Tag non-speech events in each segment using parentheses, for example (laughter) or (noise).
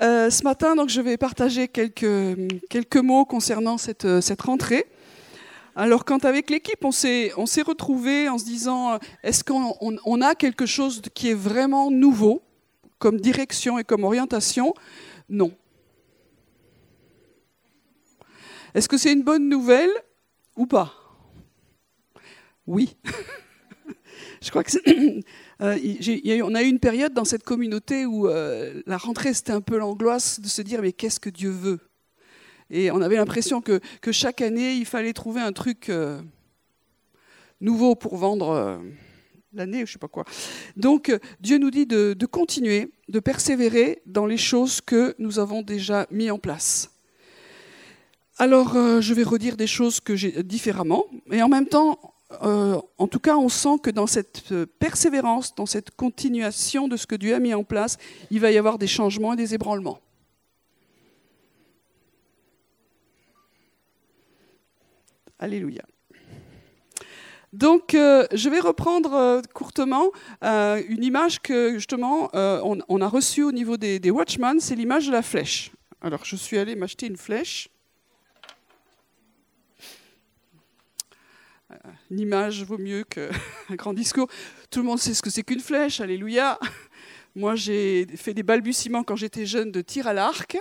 Euh, ce matin, donc, je vais partager quelques, quelques mots concernant cette, cette rentrée. Alors, quand avec l'équipe, on s'est, on s'est retrouvés en se disant, est-ce qu'on on a quelque chose qui est vraiment nouveau, comme direction et comme orientation? Non. Est-ce que c'est une bonne nouvelle ou pas? Oui. (laughs) Je crois que euh, on a eu une période dans cette communauté où euh, la rentrée c'était un peu l'angoisse de se dire mais qu'est-ce que Dieu veut? Et on avait l'impression que, que, chaque année il fallait trouver un truc euh, nouveau pour vendre l'année, je ne sais pas quoi. Donc Dieu nous dit de, continuer, de persévérer dans les choses que nous avons déjà mis en place. Alors, je vais redire des choses que j'ai différemment, et en même temps, euh, en tout cas, on sent que dans cette euh, persévérance, dans cette continuation de ce que Dieu a mis en place, il va y avoir des changements et des ébranlements. Alléluia. Donc, je vais reprendre courtement une image que justement on, a reçue au niveau des, des Watchmen, c'est l'image de la flèche. Alors, je suis allé m'acheter une flèche. L'image vaut mieux qu'un (laughs) grand discours. Tout le monde sait ce que c'est qu'une flèche, alléluia. Moi, j'ai fait des balbutiements quand j'étais jeune de tir à l'arc.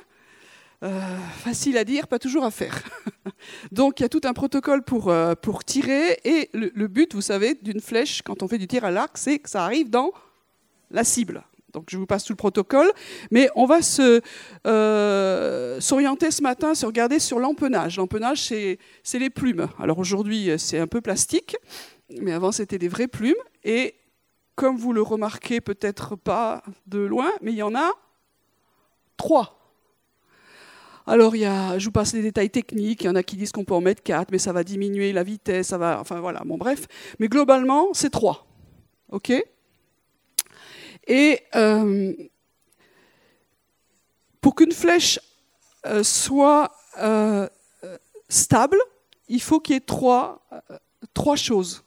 Euh, facile à dire, pas toujours à faire. (laughs) Donc, il y a tout un protocole pour, euh, pour tirer. Et le but, vous savez, d'une flèche, quand on fait du tir à l'arc, c'est que ça arrive dans la cible. Donc je vous passe tout le protocole, mais on va euh, s'orienter ce matin, se regarder sur l'empennage. L'empennage, c'est, c'est les plumes. Alors aujourd'hui, c'est un peu plastique, mais avant c'était des vraies plumes. Et comme vous le remarquez peut-être pas de loin, mais il y en a trois. Alors, il y a, je vous passe les détails techniques. Il y en a qui disent qu'on peut en mettre quatre, mais ça va diminuer la vitesse, ça va, enfin voilà. Bon, bref. Mais globalement, c'est trois. OK? Et euh, pour qu'une flèche euh, soit euh, stable, il faut qu'il y ait trois, trois choses.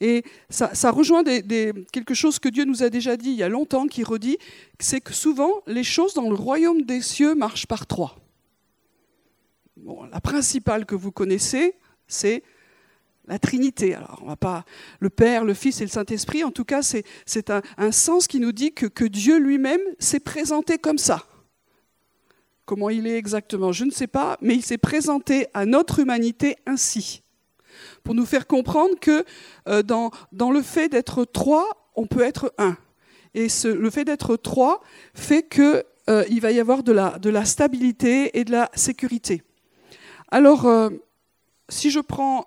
Et ça, ça rejoint quelque chose que Dieu nous a déjà dit il y a longtemps, qui redit, c'est que souvent les choses dans le royaume des cieux marchent par trois. Bon, la principale que vous connaissez, c'est la Trinité. Alors, on va pas le Père, le Fils et le Saint-Esprit. En tout cas, c'est un, sens qui nous dit que, que Dieu lui-même s'est présenté comme ça. Comment il est exactement, je ne sais pas, mais il s'est présenté à notre humanité ainsi, pour nous faire comprendre que euh, dans, le fait d'être trois, on peut être un. Et le fait d'être trois fait qu'il euh, va y avoir de la, de la stabilité et de la sécurité. Alors, euh, si je prends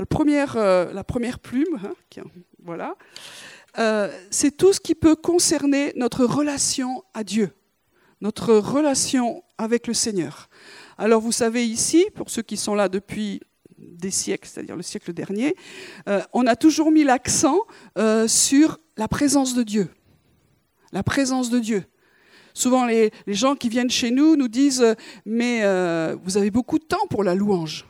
la première, euh, la première plume, hein, voilà, euh, c'est tout ce qui peut concerner notre relation à Dieu, notre relation avec le Seigneur. Alors vous savez ici, pour ceux qui sont là depuis des siècles, c'est-à-dire le siècle dernier, euh, on a toujours mis l'accent sur la présence de Dieu. La présence de Dieu. Souvent, les, gens qui viennent chez nous nous disent Mais vous avez beaucoup de temps pour la louange.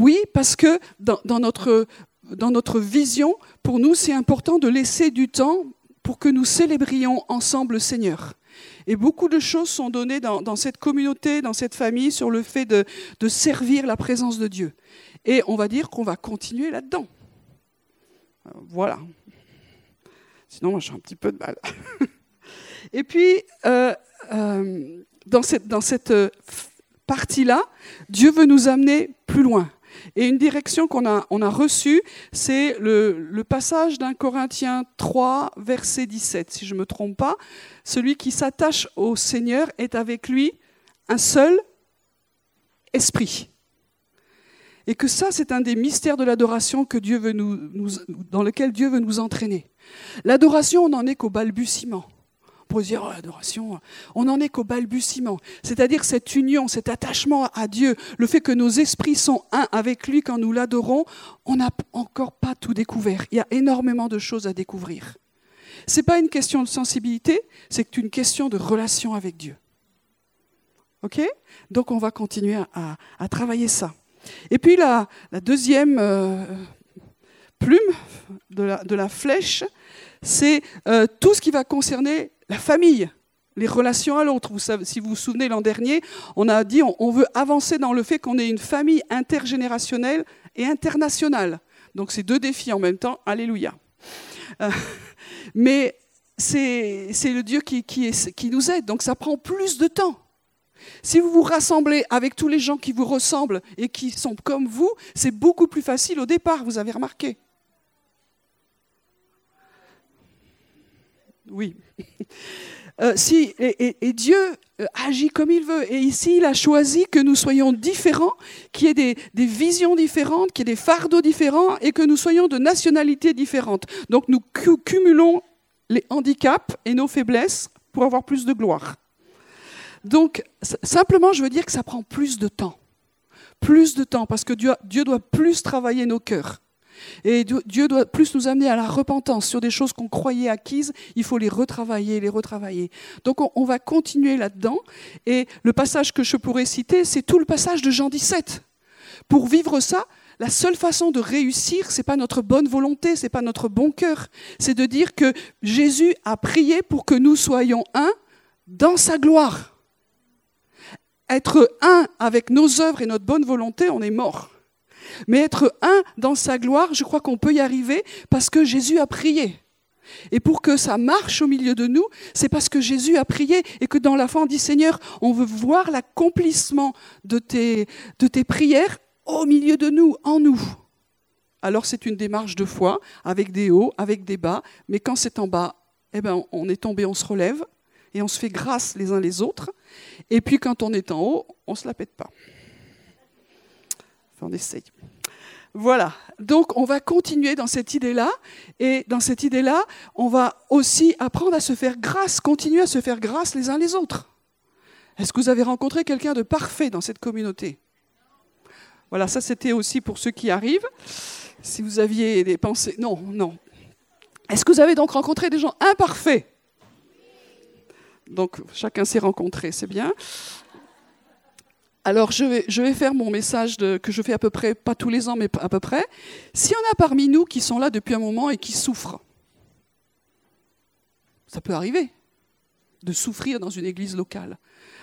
Oui, parce que dans, notre, dans notre vision, pour nous, c'est important de laisser du temps pour que nous célébrions ensemble le Seigneur. Et beaucoup de choses sont données dans, cette communauté, dans cette famille, sur le fait de, de, servir la présence de Dieu. Et on va dire qu'on va continuer là-dedans. Euh, voilà. Sinon, moi, j'ai un petit peu de mal. (laughs) Et puis, euh, euh, dans cette, dans cette partie-là, Dieu veut nous amener plus loin. Et une direction qu'on a, on a reçue, c'est le, passage d'un Corinthiens 3, verset 17, si je ne me trompe pas. Celui qui s'attache au Seigneur est avec lui un seul esprit. Et que ça, c'est un des mystères de l'adoration dans lequel Dieu veut nous entraîner. L'adoration, on n'en est qu'au balbutiement on n'en est qu'au balbutiement. C'est-à-dire cette union, cet attachement à Dieu, le fait que nos esprits sont un avec lui quand nous l'adorons, on n'a encore pas tout découvert. Il y a énormément de choses à découvrir. Ce n'est pas une question de sensibilité, c'est une question de relation avec Dieu. OK? Donc on va continuer à, travailler ça. Et puis la, deuxième euh, plume de la, de la flèche, c'est euh, tout ce qui va concerner la famille, les relations à l'autre. si vous vous souvenez, l'an dernier, on a dit on, veut avancer dans le fait qu'on est une famille intergénérationnelle et internationale. Donc c'est deux défis en même temps. Alléluia. Euh, (laughs) mais c'est le Dieu qui, qui, qui nous aide. Donc ça prend plus de temps. Si vous vous rassemblez avec tous les gens qui vous ressemblent et qui sont comme vous, c'est beaucoup plus facile au départ, vous avez remarqué. Oui. Euh, si, et, Dieu euh, agit comme il veut. Et ici, il a choisi que nous soyons différents, qu'il y ait des, visions différentes, qu'il y ait des fardeaux différents et que nous soyons de nationalités différentes. Donc nous cumulons les handicaps et nos faiblesses pour avoir plus de gloire. Donc, simplement, je veux dire que ça prend plus de temps. Plus de temps, parce que Dieu doit plus travailler nos cœurs. Et Dieu doit plus nous amener à la repentance sur des choses qu'on croyait acquises. Il faut les retravailler, les retravailler. Donc on, va continuer là-dedans. Et le passage que je pourrais citer, c'est tout le passage de Jean 17. Pour vivre ça, la seule façon de réussir, c'est pas notre bonne volonté, c'est pas notre bon cœur, c'est de dire que Jésus a prié pour que nous soyons un dans sa gloire. Être un avec nos œuvres et notre bonne volonté, on est mort. Mais être un dans sa gloire, je crois qu'on peut y arriver parce que Jésus a prié. Et pour que ça marche au milieu de nous, c'est parce que Jésus a prié et que dans la foi on dit Seigneur, on veut voir l'accomplissement de tes, prières au milieu de nous, en nous. Alors c'est une démarche de foi, avec des hauts, avec des bas, mais quand c'est en bas, eh ben, on est tombé, on se relève et on se fait grâce les uns les autres. Et puis quand on est en haut, on ne se la pète pas. On essaye. Voilà, donc on va continuer dans cette idée-là, et dans cette idée-là, on va aussi apprendre à se faire grâce, continuer à se faire grâce les uns les autres. Est-ce que vous avez rencontré quelqu'un de parfait dans cette communauté? Voilà, ça c'était aussi pour ceux qui arrivent. Si vous aviez des pensées... Non, non. Est-ce que vous avez donc rencontré des gens imparfaits? Donc chacun s'est rencontré, c'est bien. Alors, je vais, faire mon message que je fais à peu près, pas tous les ans, mais à peu près. S'il y en a parmi nous qui sont là depuis un moment et qui souffrent, ça peut arriver de souffrir dans une église locale.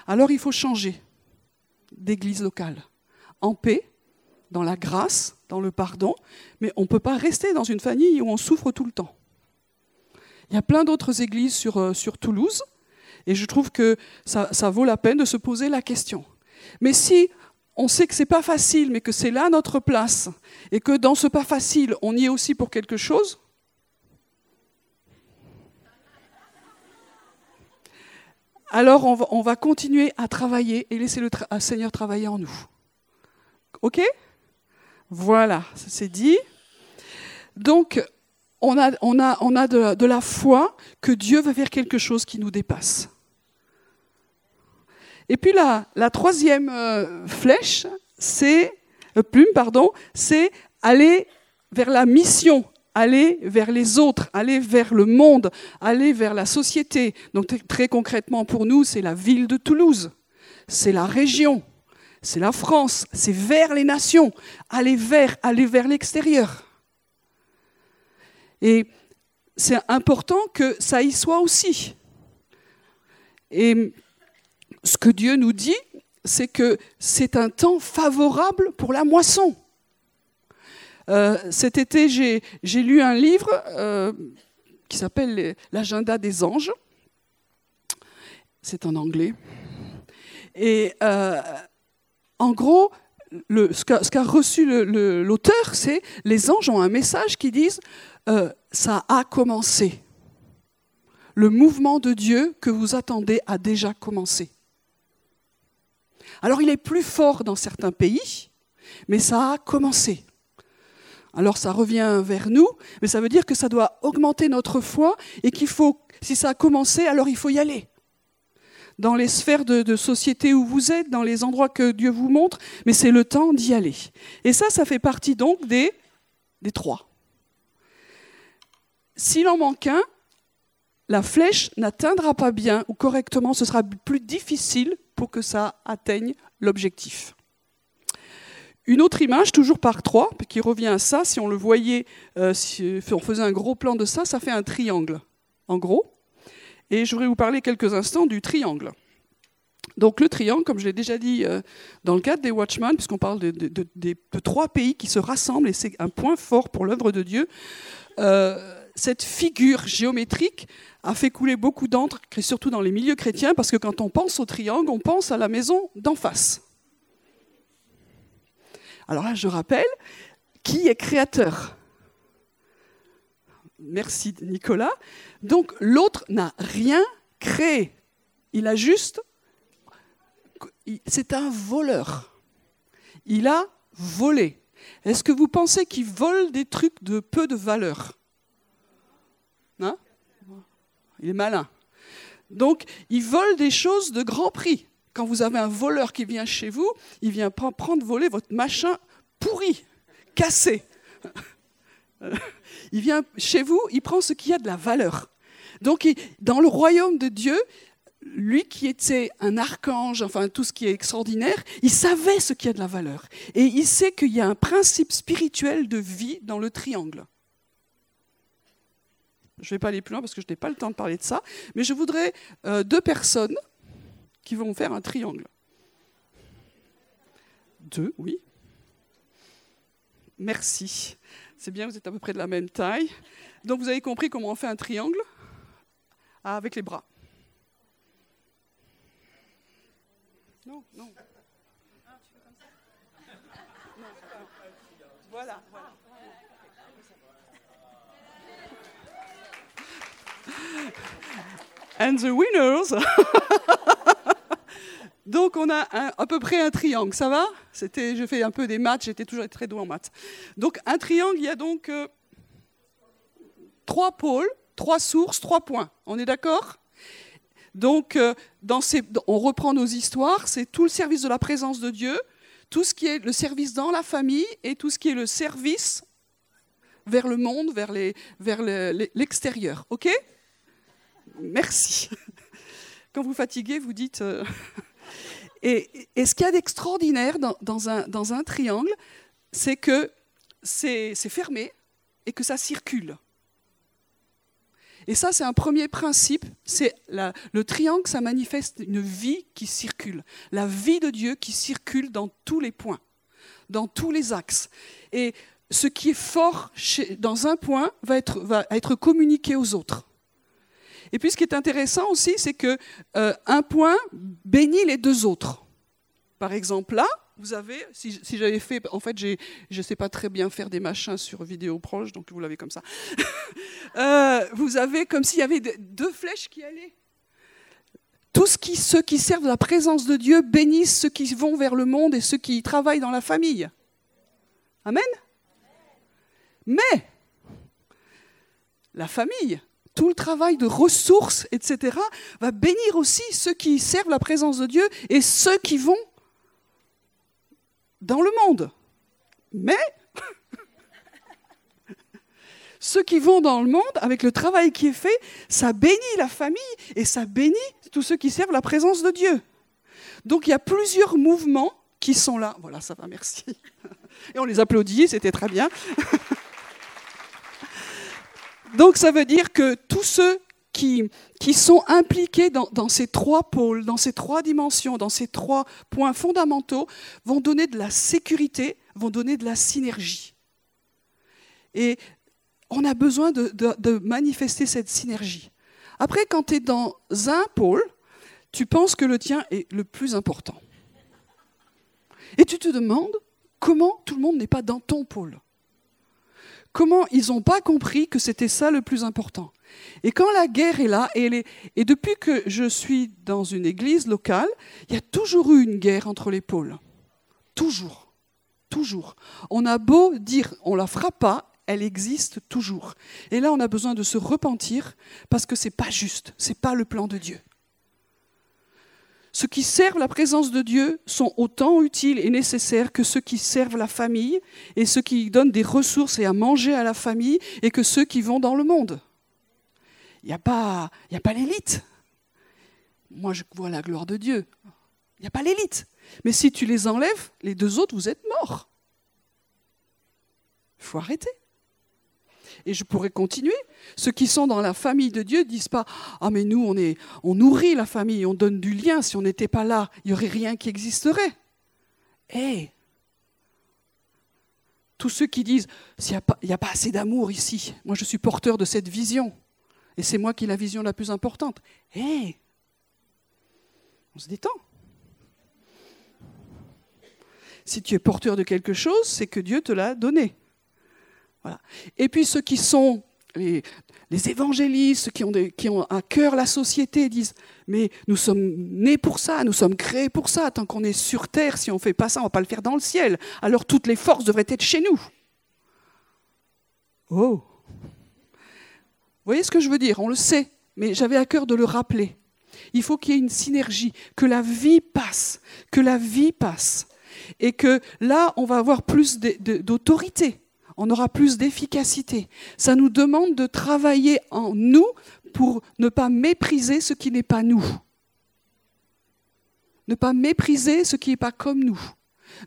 Alors, il faut changer d'église locale. En paix, dans la grâce, dans le pardon, mais on ne peut pas rester dans une famille où on souffre tout le temps. Il y a plein d'autres églises sur, euh, Toulouse, et je trouve que ça vaut la peine de se poser la question. Mais si on sait que c'est pas facile, mais que c'est là notre place, et que dans ce pas facile, on y est aussi pour quelque chose, alors on va, continuer à travailler et laisser le Seigneur travailler en nous. OK? Voilà, c'est dit. Donc, on a, de, de la foi que Dieu va faire quelque chose qui nous dépasse. Et puis la, troisième euh, flèche, c'est euh, plume, pardon, c'est aller vers la mission, aller vers les autres, aller vers le monde, aller vers la société. Donc très concrètement pour nous, c'est la ville de Toulouse, c'est la région, c'est la France, c'est vers les nations, aller vers, aller vers l'extérieur. Et c'est important que ça y soit aussi. Et ce que Dieu nous dit, c'est que c'est un temps favorable pour la moisson. Euh, cet été, j'ai lu un livre euh, qui s'appelle L'agenda des anges. C'est en anglais. Et euh, en gros, ce qu'a reçu l'auteur, c'est les anges ont un message qui disent ça a commencé. Le mouvement de Dieu que vous attendez a déjà commencé. Alors il est plus fort dans certains pays, mais ça a commencé. Alors ça revient vers nous, mais ça veut dire que ça doit augmenter notre foi et qu'il faut, si ça a commencé, alors il faut y aller. Dans les sphères de, société où vous êtes, dans les endroits que Dieu vous montre, mais c'est le temps d'y aller. Et ça, ça fait partie donc des, des trois. S'il en manque un, la flèche n'atteindra pas bien ou correctement, ce sera plus difficile pour que ça atteigne l'objectif. Une autre image, toujours par trois, qui revient à ça, si on le voyait, euh, si on faisait un gros plan de ça, ça fait un triangle, en gros. Et je voudrais vous parler quelques instants du triangle. Donc le triangle, comme je l'ai déjà dit euh, dans le cadre des Watchmen, puisqu'on parle de, trois pays qui se rassemblent, et c'est un point fort pour l'œuvre de Dieu, euh, cette figure géométrique a fait couler beaucoup d'encre, surtout dans les milieux chrétiens, parce que quand on pense au triangle, on pense à la maison d'en face. Alors là, je rappelle, qui est créateur? Merci Nicolas. Donc l'autre n'a rien créé. Il a juste... C'est un voleur. Il a volé. Est-ce que vous pensez qu'il vole des trucs de peu de valeur? Hein il est malin. Donc, il vole des choses de grand prix. Quand vous avez un voleur qui vient chez vous, il vient prendre voler votre machin pourri, cassé. (laughs) Il vient chez vous, il prend ce qui a de la valeur. Donc, dans le royaume de Dieu, lui qui était un archange, enfin tout ce qui est extraordinaire, il savait ce qui a de la valeur. Et il sait qu'il y a un principe spirituel de vie dans le triangle. Je ne vais pas aller plus loin parce que je n'ai pas le temps de parler de ça, mais je voudrais euh, deux personnes qui vont faire un triangle. Deux, oui. Merci. C'est bien, vous êtes à peu près de la même taille. Donc vous avez compris comment on fait un triangle? Ah, avec les bras. Non, non. Voilà, voilà. (laughs) And the winners. (laughs) Donc on a à peu près un triangle, ça va? C'était, je fais un peu des maths, j'étais toujours très doué en maths. Donc un triangle, il y a donc euh, trois pôles, trois sources, trois points. On est d'accord? Donc euh, dans ces, on reprend nos histoires, c'est tout le service de la présence de Dieu, tout ce qui est le service dans la famille et tout ce qui est le service vers le monde, vers l'extérieur. Les, OK? Merci. (laughs) Quand vous fatiguez, vous dites. Euh, (laughs) et, ce qu'il y a d'extraordinaire dans, un, triangle, c'est que c'est fermé et que ça circule. Et ça, c'est un premier principe. C'est le triangle, ça manifeste une vie qui circule, la vie de Dieu qui circule dans tous les points, dans tous les axes. Et ce qui est fort dans un point va être communiqué aux autres. Et puis ce qui est intéressant aussi, c'est que euh, un point bénit les deux autres. Par exemple, là, vous avez, si, j'avais fait, en fait, je ne sais pas très bien faire des machins sur vidéo proche, donc vous l'avez comme ça. (laughs) Euh, vous avez comme s'il y avait deux flèches qui allaient. Tous ceux qui servent la présence de Dieu bénissent ceux qui vont vers le monde et ceux qui travaillent dans la famille. Amen? Mais la famille, tout le travail de ressources, etc., va bénir aussi ceux qui servent la présence de Dieu et ceux qui vont dans le monde. Mais (laughs) ceux qui vont dans le monde, avec le travail qui est fait, ça bénit la famille et ça bénit tous ceux qui servent la présence de Dieu. Donc il y a plusieurs mouvements qui sont là. Voilà, ça va, merci. (laughs) Et on les applaudit, c'était très bien. (laughs) Donc ça veut dire que tous ceux qui, qui sont impliqués dans, ces trois pôles, dans ces trois dimensions, dans ces trois points fondamentaux, vont donner de la sécurité, vont donner de la synergie. Et on a besoin de, de, de manifester cette synergie. Après, quand tu es dans un pôle, tu penses que le tien est le plus important. Et tu te demandes comment tout le monde n'est pas dans ton pôle. Comment ils n'ont pas compris que c'était ça le plus important Et quand la guerre est là, et, depuis que je suis dans une église locale, il y a toujours eu une guerre entre les pôles. Toujours. Toujours. On a beau dire on la fera pas, elle existe toujours. Et là, on a besoin de se repentir parce que c'est pas juste, c'est pas le plan de Dieu. Ceux qui servent la présence de Dieu sont autant utiles et nécessaires que ceux qui servent la famille et ceux qui donnent des ressources et à manger à la famille et que ceux qui vont dans le monde. Il n'y a pas, l'élite. Moi, je vois la gloire de Dieu. Il n'y a pas l'élite. Mais si tu les enlèves, les deux autres, vous êtes morts. Il faut arrêter. Et je pourrais continuer. Ceux qui sont dans la famille de Dieu ne disent pas Ah, mais nous, on, est, on nourrit la famille, on donne du lien. Si on n'était pas là, il n'y aurait rien qui existerait. Hé Tous ceux qui disent Il n'y a, pas assez d'amour ici, moi je suis porteur de cette vision, et c'est moi qui ai la vision la plus importante. Hé On se détend. Si tu es porteur de quelque chose, c'est que Dieu te l'a donné. Et puis ceux qui sont les, évangélistes, qui ont, qui ont à cœur la société, disent, mais nous sommes nés pour ça, nous sommes créés pour ça, tant qu'on est sur terre, si on ne fait pas ça, on ne va pas le faire dans le ciel. Alors toutes les forces devraient être chez nous. Oh Vous voyez ce que je veux dire? On le sait, mais j'avais à cœur de le rappeler. Il faut qu'il y ait une synergie, que la vie passe, que la vie passe. Et que là, on va avoir plus d'autorité on aura plus d'efficacité. Ça nous demande de travailler en nous pour ne pas mépriser ce qui n'est pas nous. Ne pas mépriser ce qui n'est pas comme nous.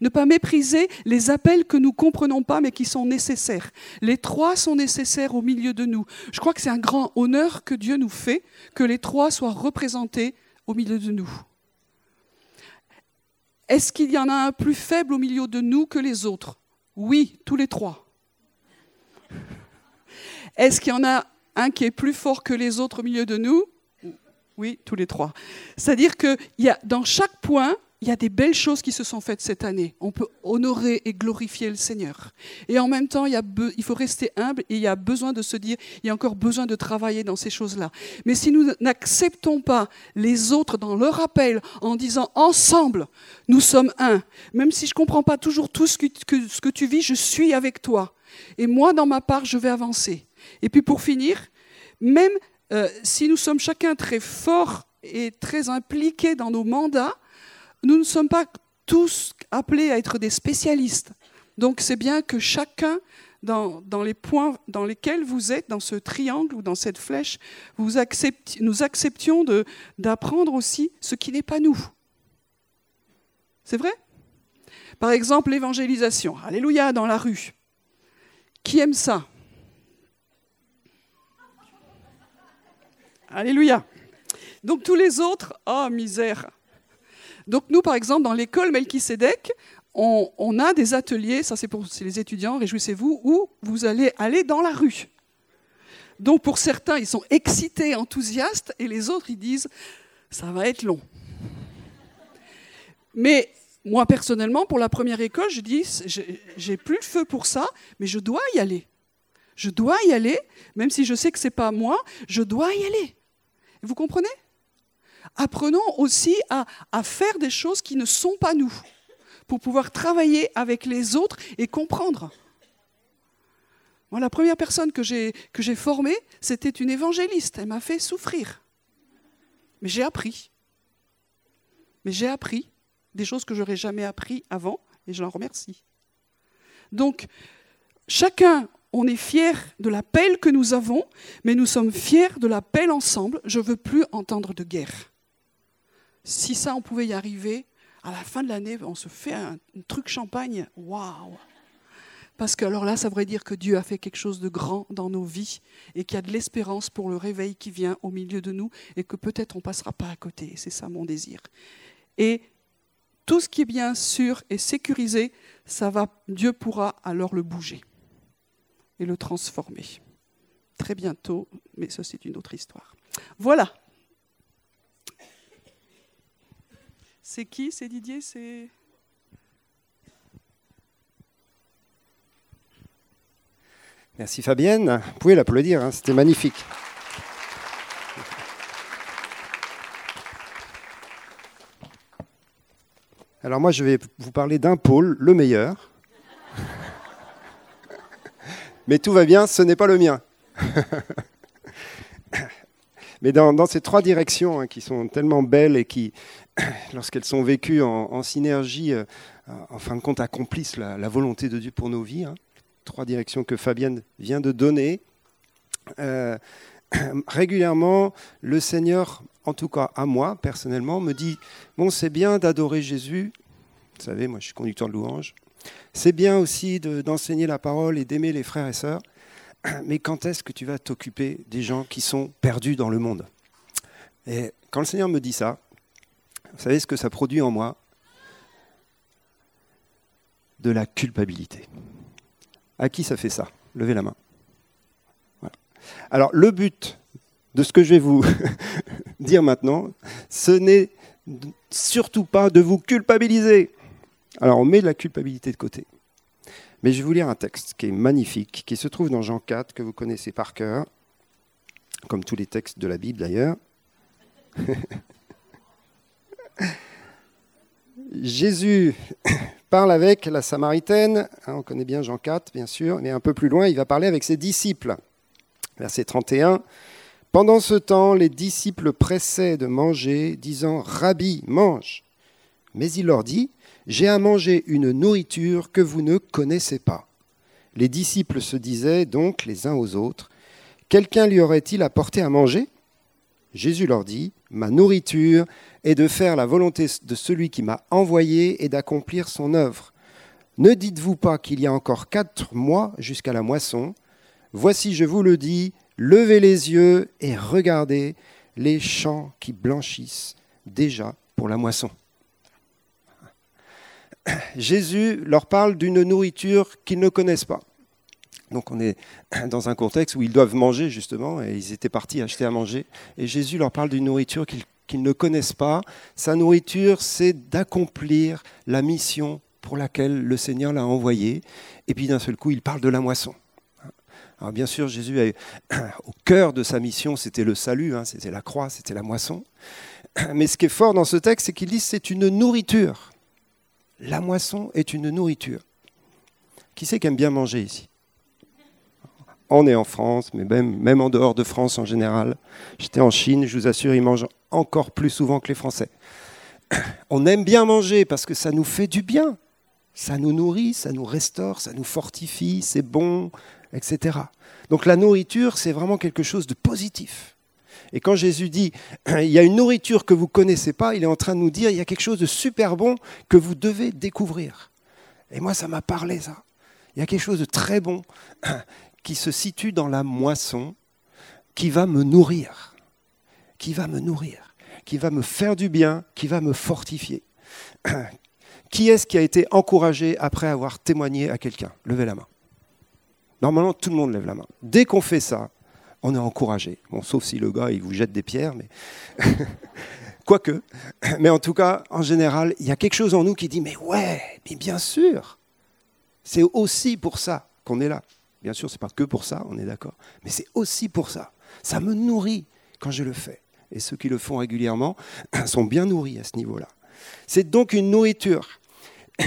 Ne pas mépriser les appels que nous ne comprenons pas mais qui sont nécessaires. Les trois sont nécessaires au milieu de nous. Je crois que c'est un grand honneur que Dieu nous fait que les trois soient représentés au milieu de nous. Est-ce qu'il y en a un plus faible au milieu de nous que les autres? Oui, tous les trois. Est-ce qu'il y en a un qui est plus fort que les autres au milieu de nous? Oui, tous les trois. C'est-à-dire que y a, dans chaque point, il y a des belles choses qui se sont faites cette année. On peut honorer et glorifier le Seigneur. Et en même temps, il, faut rester humble et il y a besoin de se dire, il y a encore besoin de travailler dans ces choses-là. Mais si nous n'acceptons pas les autres dans leur appel en disant ensemble, nous sommes un, même si je ne comprends pas toujours tout ce que tu vis, je suis avec toi. Et moi, dans ma part, je vais avancer. Et puis pour finir, même euh, si nous sommes chacun très forts et très impliqués dans nos mandats, nous ne sommes pas tous appelés à être des spécialistes. Donc c'est bien que chacun, dans, les points dans lesquels vous êtes, dans ce triangle ou dans cette flèche, nous acceptions d'apprendre aussi ce qui n'est pas nous. C'est vrai? Par exemple, l'évangélisation. Alléluia, dans la rue. Qui aime ça? Alléluia. Donc tous les autres, oh misère. Donc nous, par exemple, dans l'école Melchisedec, on, on a des ateliers, ça c'est pour les étudiants, réjouissez-vous, où vous allez aller dans la rue. Donc pour certains, ils sont excités, enthousiastes, et les autres, ils disent, ça va être long. Mais moi, personnellement, pour la première école, je dis, j'ai plus le feu pour ça, mais je dois y aller. Je dois y aller, même si je sais que ce n'est pas moi, je dois y aller. Vous comprenez? Apprenons aussi à, faire des choses qui ne sont pas nous, pour pouvoir travailler avec les autres et comprendre. Moi, la première personne que j'ai formée, c'était une évangéliste. Elle m'a fait souffrir. Mais j'ai appris. Mais j'ai appris des choses que j'aurais jamais appris avant, et je l'en remercie. Donc, chacun, on est fier de l'appel que nous avons, mais nous sommes fiers de l'appel ensemble. Je ne veux plus entendre de guerre. Si ça, on pouvait y arriver, à la fin de l'année, on se fait un, truc champagne. Waouh Parce que alors là, ça voudrait dire que Dieu a fait quelque chose de grand dans nos vies et qu'il y a de l'espérance pour le réveil qui vient au milieu de nous et que peut-être on ne passera pas à côté. C'est ça mon désir. Et tout ce qui est bien sûr et sécurisé, Dieu pourra alors le bouger et le transformer. Très bientôt, mais ça c'est une autre histoire. Voilà. C'est qui C'est Didier C'est Merci Fabienne. Vous pouvez l'applaudir, hein, c'était magnifique. Alors moi, je vais vous parler d'un pôle, le meilleur. Mais tout va bien, ce n'est pas le mien. (laughs) Mais dans, ces trois directions hein, qui sont tellement belles et qui, (coughs) lorsqu'elles sont vécues en, synergie, euh, en fin de compte, accomplissent la, volonté de Dieu pour nos vies, hein, trois directions que Fabienne vient de donner, euh, (coughs) régulièrement, le Seigneur, en tout cas à moi personnellement, me dit Bon, c'est bien d'adorer Jésus. Vous savez, moi je suis conducteur de louange. C'est bien aussi d'enseigner la parole et d'aimer les frères et sœurs. (clears throat) mais quand est-ce que tu vas t'occuper des gens qui sont perdus dans le monde? Et quand le Seigneur me dit ça, vous savez ce que ça produit en moi? De la culpabilité. À qui ça fait ça? Levez la main. Alors le but de ce que je vais vous (laughs) dire maintenant, ce n'est surtout pas de vous culpabiliser. Alors on met de la culpabilité de côté. Mais je vais vous lire un texte qui est magnifique, qui se trouve dans Jean 4, que vous connaissez par cœur, comme tous les textes de la Bible d'ailleurs. (laughs) Jésus parle avec la Samaritaine, hein, on connaît bien Jean 4 bien sûr, mais un peu plus loin, il va parler avec ses disciples. Verset 31, Pendant ce temps, les disciples pressaient de manger, disant, Rabbi, mange. Mais il leur dit, j'ai à manger une nourriture que vous ne connaissez pas. Les disciples se disaient donc les uns aux autres, Quelqu'un lui aurait-il apporté à manger? Jésus leur dit, Ma nourriture est de faire la volonté de celui qui m'a envoyé et d'accomplir son œuvre. Ne dites-vous pas qu'il y a encore quatre mois jusqu'à la moisson? Voici, je vous le dis, levez les yeux et regardez les champs qui blanchissent déjà pour la moisson. (coughs) Jésus leur parle d'une nourriture qu'ils ne connaissent pas. Donc on est dans un contexte où ils doivent manger justement, et ils étaient partis acheter à manger. Et Jésus leur parle d'une nourriture qu'ils ne connaissent pas. Sa nourriture, c'est d'accomplir la mission pour laquelle le Seigneur l'a envoyé. Et puis d'un seul coup, il parle de la moisson. Alors bien sûr, Jésus, (coughs) au cœur de sa mission, c'était le salut, hein, c'était la croix, c'était la moisson. (coughs) Mais ce qui est fort dans ce texte, c'est qu'il dit c'est une nourriture. La moisson est une nourriture. Qui c'est qui aime bien manger ici? On est en France, mais même, même en dehors de France en général. J'étais en Chine, je vous assure, ils mangent encore plus souvent que les Français. (clears throat) On aime bien manger parce que ça nous fait du bien. Ça nous nourrit, ça nous restaure, ça nous fortifie, c'est bon, etc. Donc la nourriture, c'est vraiment quelque chose de positif. Et quand Jésus dit, (clears throat) il y a une nourriture que vous ne connaissez pas, il est en train de nous dire, il y a quelque chose de super bon que vous devez découvrir. Et moi, ça m'a parlé, ça. Il y a quelque chose de très bon (clears throat) qui se situe dans la moisson, qui va me nourrir, qui va me nourrir, qui va me faire du bien, qui va me fortifier. (clears throat) Qui est-ce qui a été encouragé après avoir témoigné à quelqu'un? Levez la main. Normalement, tout le monde lève la main. Dès qu'on fait ça, on est encouragé. Bon, sauf si le gars, il vous jette des pierres, mais. (laughs) Quoique. Mais en tout cas, en général, il y a quelque chose en nous qui dit Mais ouais, mais bien sûr C'est aussi pour ça qu'on est là. Bien sûr, ce n'est pas que pour ça, on est d'accord. Mais c'est aussi pour ça. Ça me nourrit quand je le fais. Et ceux qui le font régulièrement (clears throat) sont bien nourris à ce niveau-là. C'est donc une nourriture.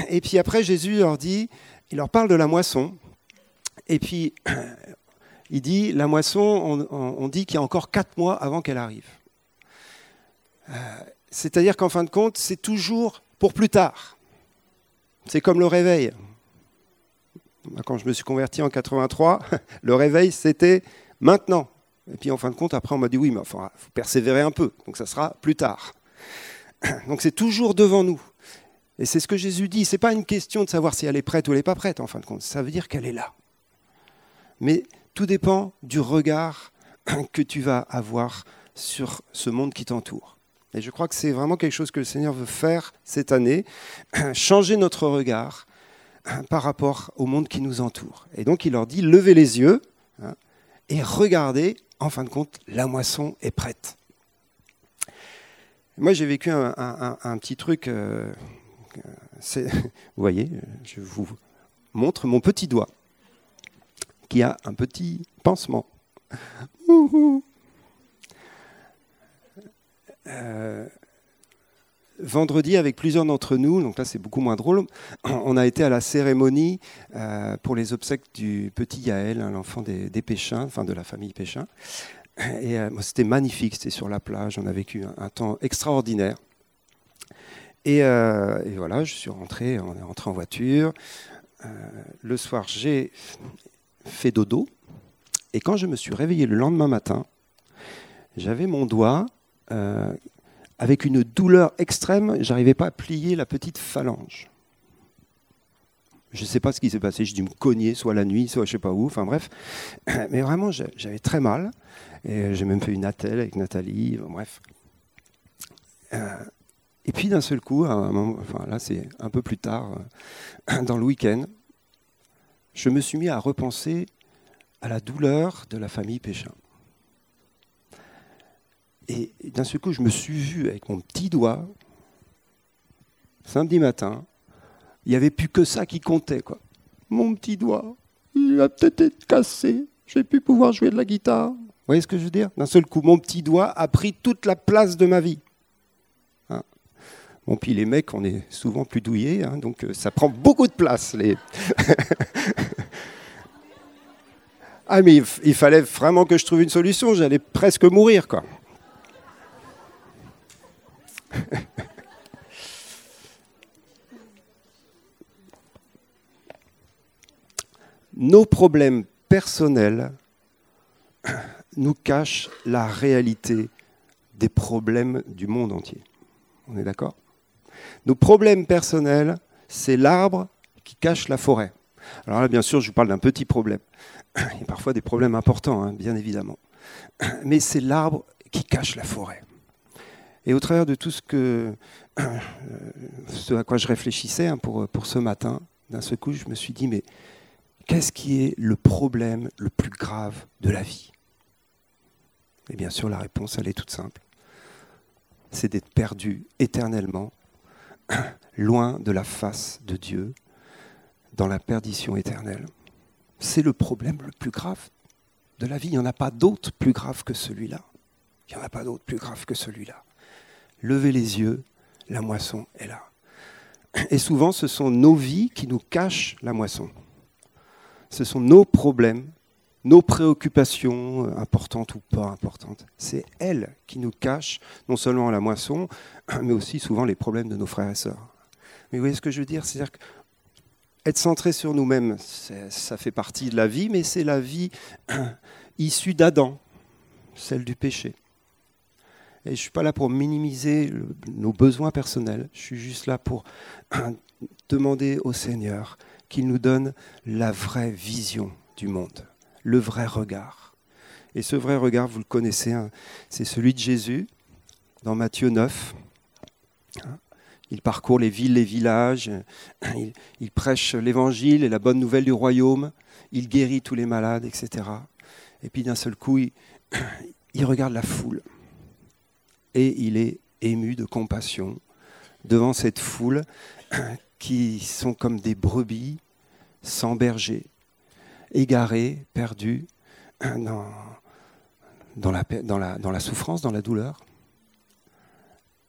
Et puis après, Jésus leur dit, il leur parle de la moisson. Et puis, (clears throat) il dit, la moisson, on, dit qu'il y a encore quatre mois avant qu'elle arrive. Euh, c'est-à-dire qu'en fin de compte, c'est toujours pour plus tard. C'est comme le réveil. Quand je me suis converti en 83, (laughs) le réveil, c'était maintenant. Et puis en fin de compte, après, on m'a dit oui, mais il faut persévérer un peu. Donc ça sera plus tard. (clears throat) Donc c'est toujours devant nous. Et c'est ce que Jésus dit. Ce n'est pas une question de savoir si elle est prête ou elle n'est pas prête, en fin de compte. Ça veut dire qu'elle est là. Mais tout dépend du regard (clears throat) que tu vas avoir sur ce monde qui t'entoure. Et je crois que c'est vraiment quelque chose que le Seigneur veut faire cette année, (clears throat) changer notre regard (clears throat) par rapport au monde qui nous entoure. Et donc il leur dit, levez les yeux hein, et regardez, en fin de compte, la moisson est prête. Moi j'ai vécu un, petit truc, euh, (laughs) vous voyez, je vous montre mon petit doigt qui a un petit pansement. Euh, vendredi, avec plusieurs d'entre nous, donc là c'est beaucoup moins drôle, (clears throat) on a été à la cérémonie euh, pour les obsèques du petit Yaël, hein, l'enfant des, Péchins, enfin de la famille Péchin. Et euh, c'était magnifique, c'était sur la plage, on a vécu un, temps extraordinaire. Et, et, voilà, je suis rentré, on est rentré en voiture. le soir, j'ai fait dodo. Et quand je me suis réveillé le lendemain matin, j'avais mon doigt euh, avec une douleur extrême, j'arrivais pas à plier la petite phalange. Je ne sais pas ce qui s'est passé, j'ai dû me cogner, soit la nuit, soit je sais pas où, enfin bref. (coughs) Mais vraiment, j'avais très mal. Et j'ai même fait une attelle avec Nathalie, bref. Euh, et puis d'un seul coup, là c'est un peu plus tard, euh, (coughs) dans le week-end, je me suis mis à repenser à la douleur de la famille Péchin. Et d'un seul coup, je me suis vu avec mon petit doigt, samedi matin, il n'y avait plus que ça qui comptait. Quoi. Mon petit doigt, il a peut-être été cassé, je vais plus pouvoir jouer de la guitare. Vous voyez ce que je veux dire? D'un seul coup, mon petit doigt a pris toute la place de ma vie. Bon, puis les mecs, on est souvent plus douillés, hein, donc euh, ça prend beaucoup de place. Les... (laughs) ah, mais il fallait vraiment que je trouve une solution, j'allais presque mourir, quoi. (laughs) Nos problèmes personnels (clears throat) nous cachent la réalité des problèmes du monde entier. On est d'accord? Nos problèmes personnels, c'est l'arbre qui cache la forêt. Alors là, bien sûr, je vous parle d'un petit problème. (coughs) Il y a parfois des problèmes importants, hein, bien évidemment. (coughs) Mais c'est l'arbre qui cache la forêt. Et au travers de tout ce, que, (coughs) à quoi je réfléchissais hein, pour, pour ce matin, d'un seul coup, je me suis dit, mais qu'est-ce qui est le problème le plus grave de la vie? Et bien sûr, la réponse, elle est toute simple. C'est d'être perdu éternellement, (clears throat) loin de la face de Dieu, dans la perdition éternelle. C'est le problème le plus grave de la vie. Il n'y en a pas d'autre plus grave que celui-là. Il n'y en a pas d'autre plus grave que celui-là levez les yeux, la moisson est là. Et souvent, ce sont nos vies qui nous cachent la moisson. Ce sont nos problèmes, nos préoccupations, euh, importantes ou pas importantes. C'est elles qui nous cachent non seulement la moisson, (clears throat) mais aussi souvent les problèmes de nos frères et sœurs. Mais vous voyez ce que je veux dire? C'est-à-dire être centré sur nous-mêmes, ça fait partie de la vie, mais c'est la vie (clears throat) issue d'Adam, celle du péché. Et je ne suis pas là pour minimiser nos besoins personnels. Je suis juste là pour (clears throat) demander au Seigneur qu'il nous donne la vraie vision du monde, le vrai regard. Et ce vrai regard, vous le connaissez, hein, c'est celui de Jésus dans Matthieu 9. Il parcourt les villes, les villages, (clears throat) il, prêche l'évangile et la bonne nouvelle du royaume, il guérit tous les malades, etc. Et puis d'un seul coup, (clears throat) il regarde la foule et il est ému de compassion devant cette foule (clears throat) qui sont comme des brebis sans berger, égarées, perdues dans, dans, la, dans, la, dans la souffrance, dans la douleur.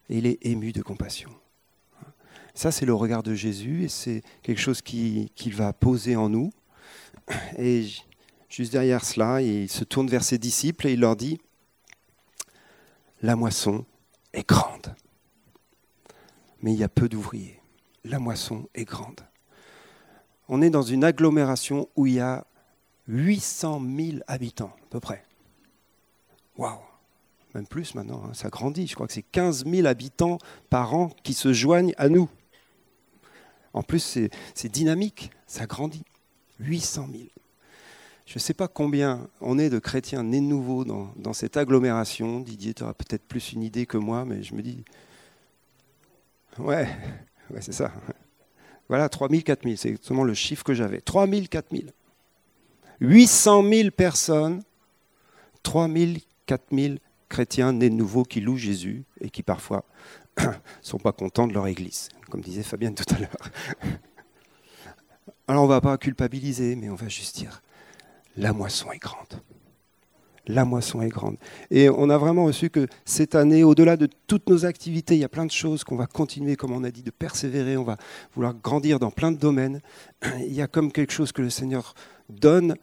Et il est ému de compassion. Ça, c'est le regard de Jésus et c'est quelque chose qu'il va poser en nous. Et juste derrière cela, il se tourne vers ses disciples et il leur dit, la moisson est grande. Mais il y a peu d'ouvriers. La moisson est grande. On est dans une agglomération où il y a 800 000 habitants, à peu près. Waouh Même plus maintenant, hein, ça grandit. Je crois que c'est 15 000 habitants par an qui se joignent à nous. En plus, c'est dynamique, ça grandit. 800 000. Je ne sais pas combien on est de chrétiens nés de nouveau dans, cette agglomération. Didier, tu auras peut-être plus une idée que moi, mais je me dis. Ouais, c'est ça. Voilà, 3000, 4000, c'est exactement le chiffre que j'avais. 3000, 4000. 800 000 personnes, 3000, 4000 chrétiens nés de nouveau qui louent Jésus et qui parfois ne (coughs) sont pas contents de leur église, comme disait Fabienne tout à l'heure. Alors on ne va pas culpabiliser, mais on va juste dire la moisson est grande. La moisson est grande. Et on a vraiment reçu que cette année, au-delà de toutes nos activités, il y a plein de choses qu'on va continuer, comme on a dit, de persévérer. On va vouloir grandir dans plein de domaines. (coughs) Il y a comme quelque chose que le Seigneur donne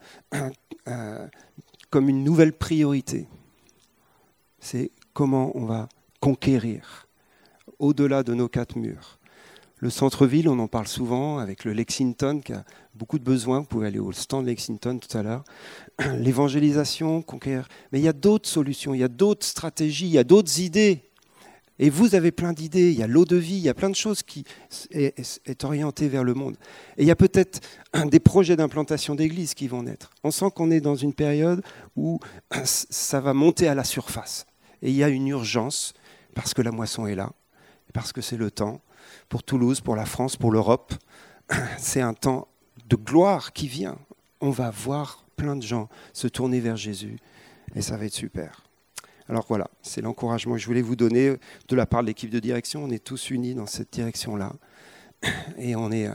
comme une nouvelle priorité. C'est comment on va conquérir au-delà de nos quatre murs. Le centre-ville, on en parle souvent avec le Lexington qui a beaucoup de besoins. Vous pouvez aller au stand Lexington tout à l'heure. (clears throat) L'évangélisation, conquérir. Mais il y a d'autres solutions, il y a d'autres stratégies, il y a d'autres idées. Et vous avez plein d'idées, il y a l'eau de vie, il y a plein de choses qui est, est orientée vers le monde. Et il y a peut-être des projets d'implantation d'église qui vont naître. On sent qu'on est dans une période où ça va monter à la surface. Et il y a une urgence parce que la moisson est là, parce que c'est le temps pour Toulouse, pour la France, pour l'Europe. (clears throat) C'est un temps de gloire qui vient. On va voir plein de gens se tourner vers Jésus et ça va être super. Alors voilà, c'est l'encouragement que je voulais vous donner de la part de l'équipe de direction. On est tous unis dans cette direction-là. Et on est euh,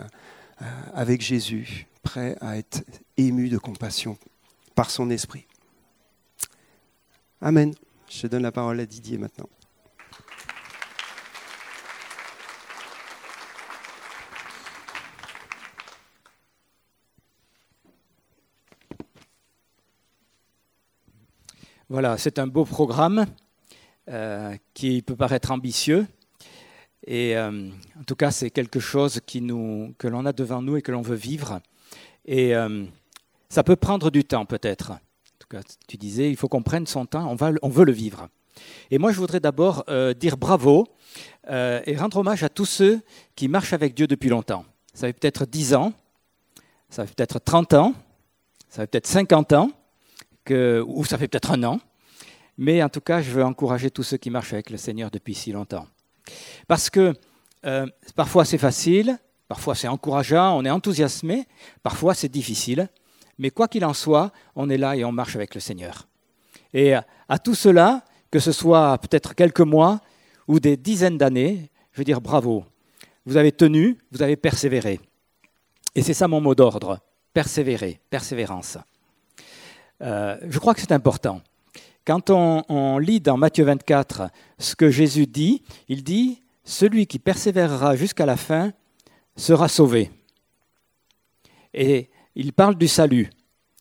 euh, avec Jésus, prêt à être ému de compassion par son esprit. Amen. Je donne la parole à Didier maintenant. Voilà, c'est un beau programme euh, qui peut paraître ambitieux. Et euh, en tout cas, c'est quelque chose que l'on a devant nous et que l'on veut vivre. Et euh, ça peut prendre du temps, peut-être. En tout cas, tu disais, il faut qu'on prenne son temps, on, on veut le vivre. Et moi, je voudrais d'abord dire bravo et rendre hommage à tous ceux qui marchent avec Dieu depuis longtemps. Ça fait peut-être 10 ans, ça fait peut-être 30 ans, ça fait peut-être 50 ans ou ça fait peut-être un an, mais en tout cas, je veux encourager tous ceux qui marchent avec le Seigneur depuis si longtemps. Parce que euh, parfois c'est facile, parfois c'est encourageant, on est enthousiasmé, parfois c'est difficile, mais quoi qu'il en soit, on est là et on marche avec le Seigneur. Et à tout cela, que ce soit peut-être quelques mois ou des dizaines d'années, je veux dire bravo. Vous avez tenu, vous avez persévéré. Et c'est ça mon mot d'ordre, persévérer, persévérance. Euh, je crois que c'est important. Quand on, lit dans Matthieu 24 ce que Jésus dit, il dit, celui qui persévérera jusqu'à la fin sera sauvé. Et il parle du salut.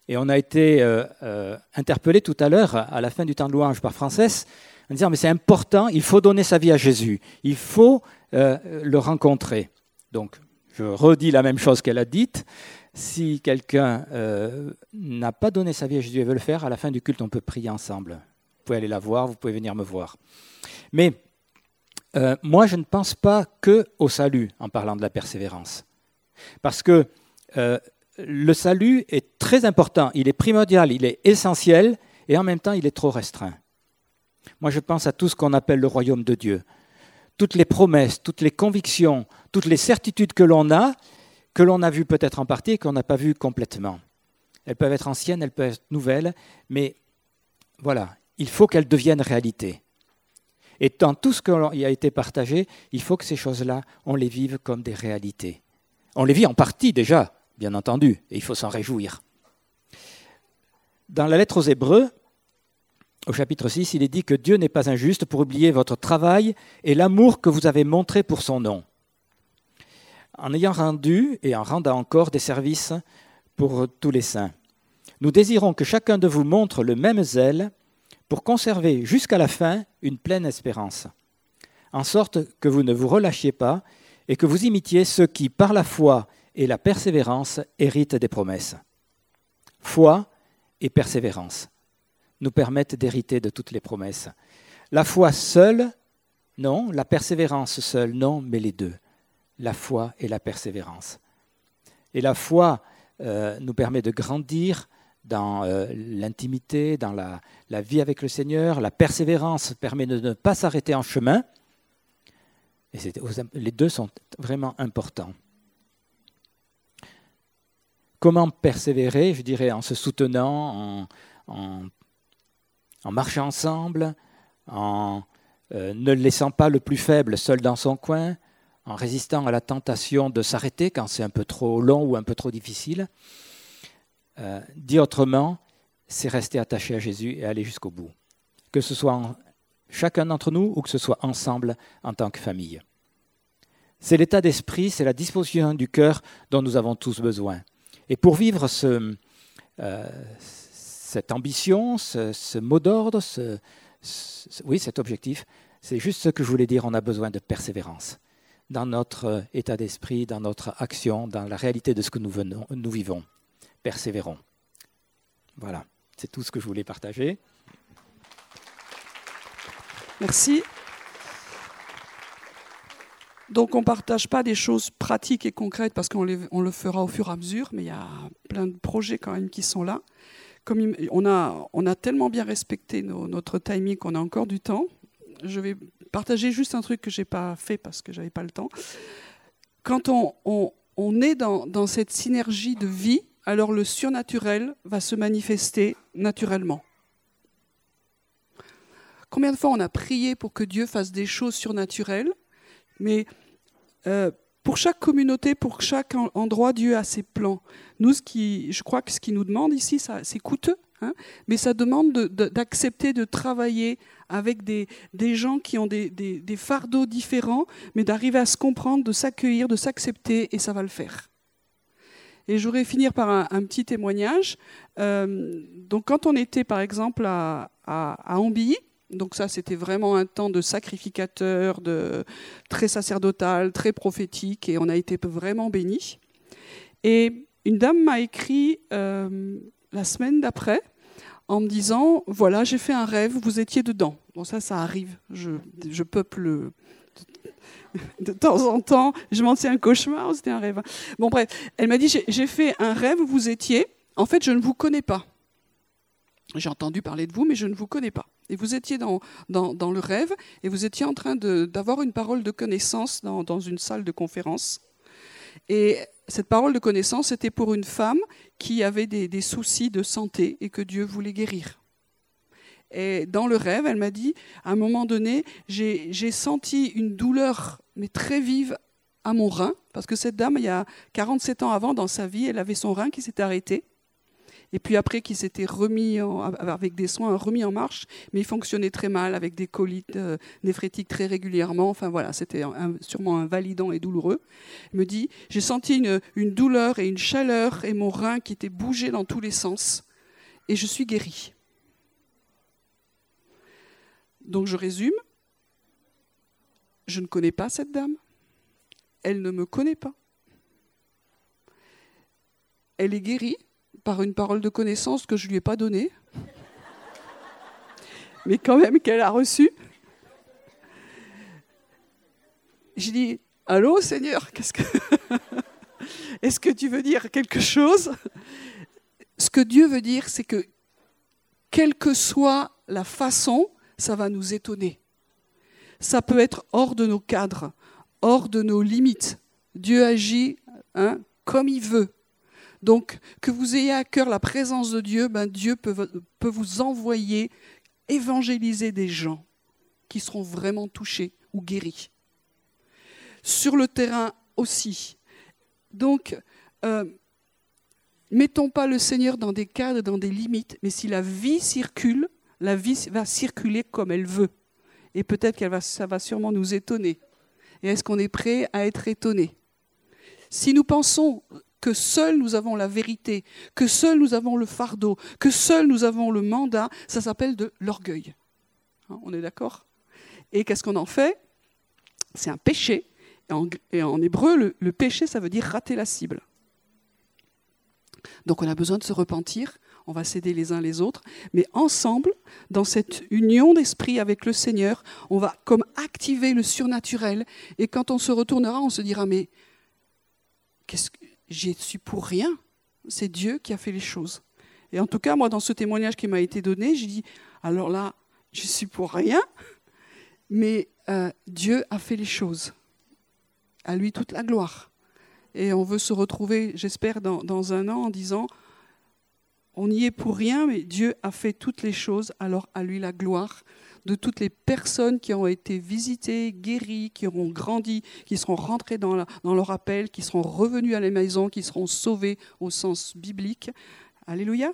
Et on a été euh, euh, interpellé tout à l'heure, à la fin du temps de louange par Frances, en disant, mais c'est important, il faut donner sa vie à Jésus, il faut le rencontrer. Donc, je redis la même chose qu'elle a dite, si quelqu'un euh, n'a pas donné sa vie à Jésus et veut le faire, à la fin du culte, on peut prier ensemble. Vous pouvez aller la voir, vous pouvez venir me voir. Mais euh, moi, je ne pense pas que au salut en parlant de la persévérance. Parce que euh, le salut est très important, il est primordial, il est essentiel, et en même temps, il est trop restreint. Moi, je pense à tout ce qu'on appelle le royaume de Dieu. Toutes les promesses, toutes les convictions, toutes les certitudes que l'on a, que l'on a vu peut-être en partie et qu'on n'a pas vu complètement. Elles peuvent être anciennes, elles peuvent être nouvelles, mais voilà, il faut qu'elles deviennent réalité. Et dans tout ce qui a été partagé, il faut que ces choses-là, on les vive comme des réalités. On les vit en partie déjà, bien entendu, et il faut s'en réjouir. Dans la lettre aux Hébreux, au chapitre 6, il est dit que Dieu n'est pas injuste pour oublier votre travail et l'amour que vous avez montré pour son nom en ayant rendu et en rendant encore des services pour tous les saints. Nous désirons que chacun de vous montre le même zèle pour conserver jusqu'à la fin une pleine espérance, en sorte que vous ne vous relâchiez pas et que vous imitiez ceux qui, par la foi et la persévérance, héritent des promesses. Foi et persévérance nous permettent d'hériter de toutes les promesses. La foi seule, non, la persévérance seule, non, mais les deux la foi et la persévérance. Et la foi euh, nous permet de grandir dans euh, l'intimité, dans la, vie avec le Seigneur. La persévérance permet de ne pas s'arrêter en chemin. Et les deux sont vraiment importants. Comment persévérer Je dirais en se soutenant, en, en, marchant ensemble, en euh, ne laissant pas le plus faible seul dans son coin, en résistant à la tentation de s'arrêter quand c'est un peu trop long ou un peu trop difficile. Euh, dit autrement, c'est rester attaché à Jésus et aller jusqu'au bout. Que ce soit chacun d'entre nous ou que ce soit ensemble en tant que famille. C'est l'état d'esprit, c'est la disposition du cœur dont nous avons tous besoin. Et pour vivre euh, cette ambition, ce, mot d'ordre, oui, cet objectif, c'est juste ce que je voulais dire, on a besoin de persévérance dans notre euh, état d'esprit, dans notre action, dans la réalité de ce que nous, vivons. Persévérons. Voilà, c'est tout ce que je voulais partager. Merci. Donc on ne partage pas des choses pratiques et concrètes parce qu'on le fera au fur et à mesure, mais il y a plein de projets quand même qui sont là. Comme on a tellement bien respecté notre timing qu'on a encore du temps. Je vais partager juste un truc que je n'ai pas fait parce que j'avais pas le temps. Quand on, on, est dans, dans cette synergie de vie, alors le surnaturel va se manifester naturellement. Combien de fois on a prié pour que Dieu fasse des choses surnaturelles mais euh, pour chaque communauté, pour chaque endroit, Dieu a ses plans. Nous, ce qui, je crois que ce qu'il nous demande ici, c'est coûteux, hein, mais ça demande d'accepter de, travailler avec des, gens qui ont des, fardeaux différents, mais d'arriver à se comprendre, de s'accueillir, de s'accepter, et ça va le faire. Et je voudrais finir par un, petit témoignage. Euh, donc, quand on était, par exemple, à, à, à Ambilly, donc ça, c'était vraiment un temps de sacrificateur, de très sacerdotal, très prophétique, et on a été vraiment bénis. Et une dame m'a écrit euh, la semaine d'après en me disant voilà, j'ai fait un rêve, vous étiez dedans. Bon, ça, ça arrive. Je, peuple de temps en temps. Je m'en sais un cauchemar, c'était un rêve. Bon, bref, elle m'a dit j'ai fait un rêve, vous étiez. En fait, je ne vous connais pas. J'ai entendu parler de vous, mais je ne vous connais pas. Et vous étiez dans, dans, le rêve et vous étiez en train d'avoir une parole de connaissance dans, dans, une salle de conférence. Et cette parole de connaissance était pour une femme qui avait des, des soucis de santé et que Dieu voulait guérir. Et dans le rêve, elle m'a dit, à un moment donné, j'ai senti une douleur, mais très vive, à mon rein, parce que cette dame, il y a 47 ans avant, dans sa vie, elle avait son rein qui s'était arrêté et puis après qui s'était remis avec des soins remis en marche, mais il fonctionnait très mal avec des colites euh, néphrétiques très régulièrement. Enfin voilà, c'était sûrement invalidant et douloureux. Il me dit j'ai senti une, douleur et une chaleur et mon rein qui était bougé dans tous les sens et je suis guéri. Donc je résume. Je ne connais pas cette dame. Elle ne me connaît pas. Elle est guérie par une parole de connaissance que je ne lui ai pas donnée, mais quand même qu'elle a reçue. Je dis Allô Seigneur, qu'est-ce que. (laughs) Est-ce que tu veux dire quelque chose? Ce que Dieu veut dire, c'est que quelle que soit la façon, ça va nous étonner. Ça peut être hors de nos cadres, hors de nos limites. Dieu agit hein, comme il veut. Donc, que vous ayez à cœur la présence de Dieu, ben Dieu peut, vous envoyer évangéliser des gens qui seront vraiment touchés ou guéris. Sur le terrain aussi. Donc, euh, mettons pas le Seigneur dans des cadres, dans des limites, mais si la vie circule, la vie va circuler comme elle veut. Et peut-être que ça va sûrement nous étonner. Et est-ce qu'on est prêt à être étonné? Si nous pensons que seuls nous avons la vérité, que seuls nous avons le fardeau, que seuls nous avons le mandat, ça s'appelle de l'orgueil. Hein, on est d'accord? Et qu'est-ce qu'on en fait? C'est un péché. Et en, hébreu, le, péché, ça veut dire rater la cible. Donc on a besoin de se repentir, on va s'aider les uns les autres, mais ensemble, dans cette union d'esprit avec le Seigneur, on va comme activer le surnaturel, et quand on se retournera, on se dira, mais qu'est-ce que j'y suis pour rien. C'est Dieu qui a fait les choses. Et en tout cas, moi, dans ce témoignage qui m'a été donné, j'ai dit, alors là, je suis pour rien, mais euh, Dieu a fait les choses. À lui toute la gloire. Et on veut se retrouver, j'espère, dans, dans un an en disant, on n'y est pour rien, mais Dieu a fait toutes les choses, alors à lui la gloire de toutes les personnes qui ont été visitées, guéries, qui auront grandi, qui seront rentrées dans, leur appel, qui seront revenues à la maison, qui seront sauvées au sens biblique. Alléluia.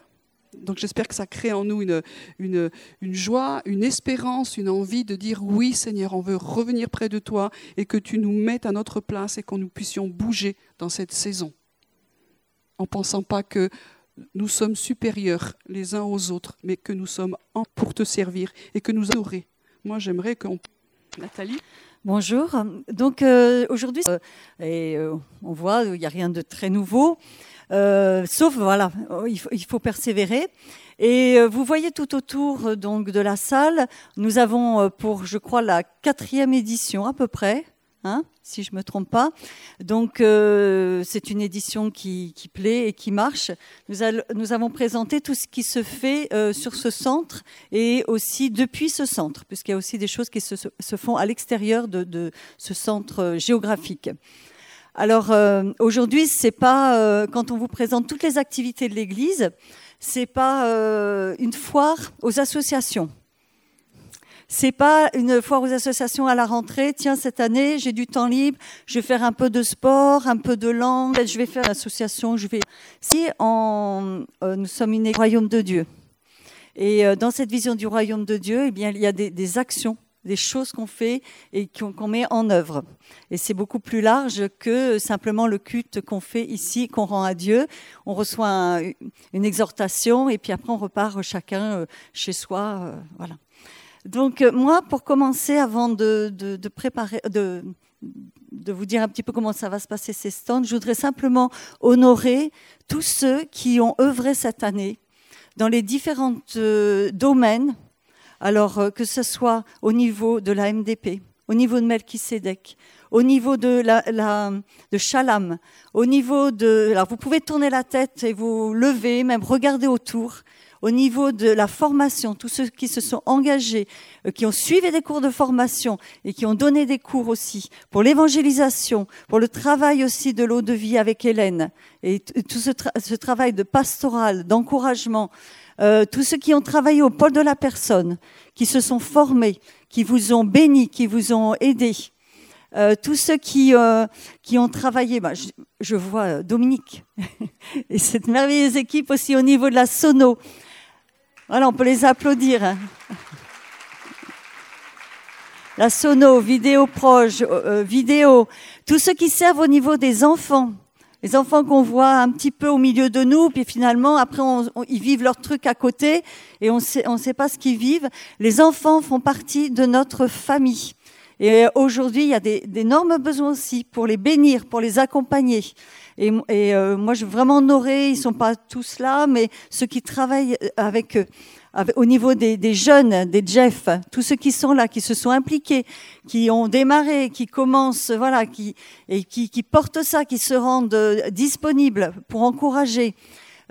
Donc j'espère que ça crée en nous une, une, joie, une espérance, une envie de dire oui Seigneur, on veut revenir près de toi et que tu nous mettes à notre place et que nous puissions bouger dans cette saison. En pensant pas que nous sommes supérieurs les uns aux autres, mais que nous sommes en pour te servir et que nous adorer. Moi, j'aimerais qu'on. Nathalie Bonjour. Donc euh, aujourd'hui, euh, et euh, on voit, il n'y a rien de très nouveau, sauf voilà, il faut, il faut, persévérer. Et vous voyez tout autour donc de la salle, nous avons pour, je crois, la quatrième édition à peu près Hein, si je ne me trompe pas. Donc, euh, c'est une édition qui, plaît et qui marche. Nous, nous, avons présenté tout ce qui se fait euh, sur ce centre et aussi depuis ce centre, puisqu'il y a aussi des choses qui se, se font à l'extérieur de, de, ce centre géographique. Alors, euh, aujourd'hui, c'est pas quand on vous présente toutes les activités de l'Église, c'est pas une foire aux associations. C'est pas une foire aux associations à la rentrée. Tiens, cette année, j'ai du temps libre. Je vais faire un peu de sport, un peu de langue. Je vais faire l'association. Je vais. Si euh, nous sommes une royaume de Dieu. Et euh, dans cette vision du royaume de Dieu, eh il y a des, actions, des choses qu'on fait et qu'on met en œuvre. Et c'est beaucoup plus large que simplement le culte qu'on fait ici, qu'on rend à Dieu. On reçoit une exhortation et puis après on repart chacun euh, chez soi. voilà. Donc euh, moi, pour commencer, avant de, préparer, de, vous dire un petit peu comment ça va se passer ces stands, je voudrais simplement honorer tous ceux qui ont œuvré cette année dans les différents euh, domaines, alors euh, que ce soit au niveau de la MDP, au niveau de Melchisedec, au niveau de, la, de Chalam, au niveau de... Alors vous pouvez tourner la tête et vous lever, même regarder autour au niveau de la formation, tous ceux qui se sont engagés, euh, qui ont suivi des cours de formation et qui ont donné des cours aussi pour l'évangélisation, pour le travail aussi de l'eau de vie avec Hélène et tout ce, travail de pastoral, d'encouragement, euh, tous ceux qui ont travaillé au pôle de la personne, qui se sont formés, qui vous ont bénis, qui vous ont aidés. Euh, tous ceux qui, qui ont travaillé, bah, je, je, vois Dominique (laughs) et cette merveilleuse équipe aussi au niveau de la sono, voilà, on peut les applaudir. La sono, vidéo proche, euh, euh, vidéo, tous ceux qui servent au niveau des enfants. Les enfants qu'on voit un petit peu au milieu de nous, puis finalement, après, ils vivent leur truc à côté et on ne sait pas ce qu'ils vivent. Les enfants font partie de notre famille. Et aujourd'hui, il y a d'énormes besoins aussi pour les bénir, pour les accompagner. Et, euh, moi, je veux vraiment honorer, ils ne sont pas tous là, mais ceux qui travaillent avec, au niveau des, jeunes, des Jeff, tous ceux qui sont là, qui se sont impliqués, qui ont démarré, qui commencent, voilà, qui, et qui, portent ça, qui se rendent euh, disponibles pour encourager.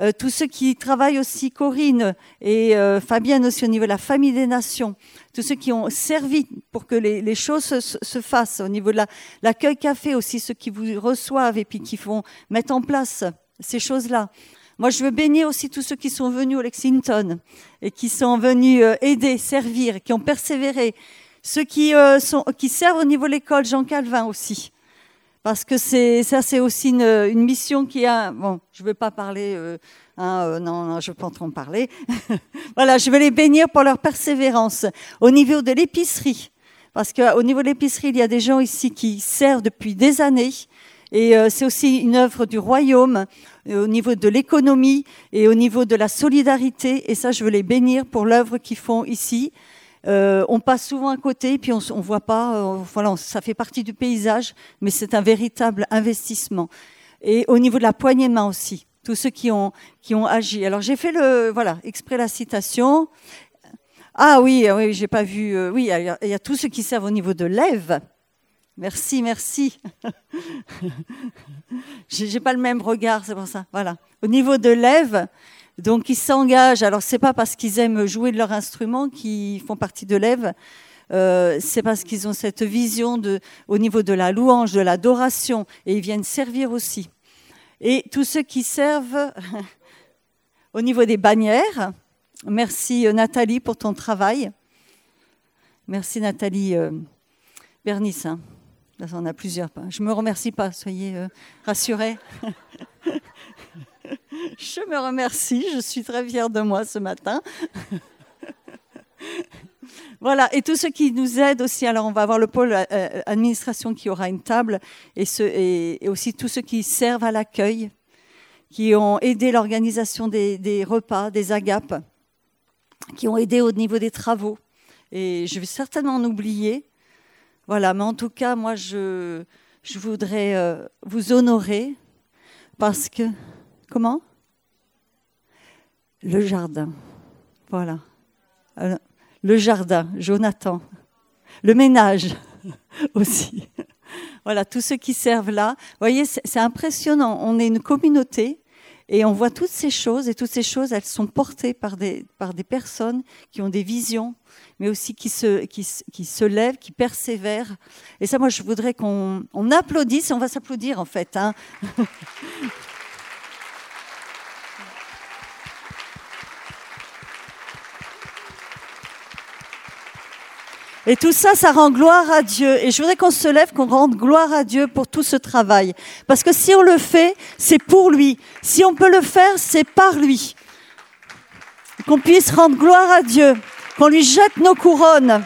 Euh, tous ceux qui travaillent aussi, Corinne et euh, Fabienne aussi au niveau de la famille des nations, tous ceux qui ont servi pour que les, choses se, fassent au niveau de l'accueil café aussi, ceux qui vous reçoivent et puis qui font mettre en place ces choses-là. Moi, je veux bénir aussi tous ceux qui sont venus au Lexington et qui sont venus euh, aider, servir, qui ont persévéré. Ceux qui, sont, qui servent au niveau de l'école Jean Calvin aussi parce que c'est ça, c'est aussi une, une, mission qui a. Bon, je ne vais pas parler. Euh, hein, euh, non, non, je ne vais pas en parler. (laughs) voilà, je vais les bénir pour leur persévérance au niveau de l'épicerie, parce qu'au niveau de l'épicerie, il y a des gens ici qui servent depuis des années. Et euh, c'est aussi une œuvre du royaume au niveau de l'économie et au niveau de la solidarité. Et ça, je veux les bénir pour l'œuvre qu'ils font ici. Euh, on passe souvent à côté, puis on ne voit pas. Euh, voilà, ça fait partie du paysage, mais c'est un véritable investissement. Et au niveau de la poignée de main aussi, tous ceux qui ont, qui ont agi. Alors j'ai fait le, voilà, exprès la citation. Ah oui, ah oui, j'ai pas vu. Euh, oui, il y, a tous ceux qui servent au niveau de l'Ève. Merci, merci. (laughs) j'ai pas le même regard, c'est pour ça. Voilà. Au niveau de l'Ève, donc ils s'engagent. Alors c'est pas parce qu'ils aiment jouer de leur instrument qu'ils font partie de l'Ève. Euh, c'est parce qu'ils ont cette vision au niveau de la louange, de l'adoration, et ils viennent servir aussi. Et tous ceux qui servent (laughs) au niveau des bannières, merci euh, Nathalie pour ton travail. Merci Nathalie euh, Bernice. Hein. on a plusieurs. Je me remercie pas, soyez euh, rassurés. (laughs) (laughs) Je me remercie, je suis très fière de moi ce matin. (laughs) Voilà, et tous ceux qui nous aident aussi, alors on va avoir le pôle euh, euh, administration qui aura une table, et, aussi tous ceux qui servent à l'accueil, qui ont aidé l'organisation des, repas, des agapes, qui ont aidé au niveau des travaux. Et je vais certainement en oublier. Voilà, mais en tout cas, moi, je, voudrais euh, vous honorer parce que... Comment? Le jardin. Voilà. Euh, le jardin, Jonathan. Le ménage (laughs) aussi. voilà, tous ceux qui servent là. Vous voyez, c'est impressionnant. On est une communauté et on voit toutes ces choses, et toutes ces choses, elles sont portées par des, personnes qui ont des visions, mais aussi qui se, qui, qui se lèvent, qui persévèrent. Et ça, moi, je voudrais qu'on on applaudisse, on va s'applaudir en fait. Hein. (laughs) Et tout ça, ça rend gloire à Dieu. Et je voudrais qu'on se lève, qu'on rende gloire à Dieu pour tout ce travail. Parce que si on le fait, c'est pour lui. Si on peut le faire, c'est par lui. Qu'on puisse rendre gloire à Dieu, qu'on lui jette nos couronnes.